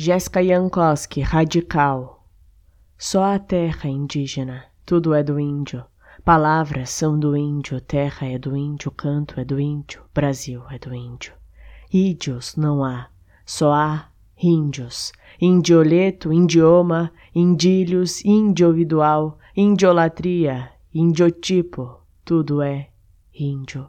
Jéssica Jankowski, radical. Só a terra é indígena, tudo é do índio. Palavras são do índio, terra é do índio, canto é do índio, Brasil é do índio. Ídios não há, só há índios. Indioleto, idioma, indílios, individual, indiolatria, indiotipo, tudo é índio.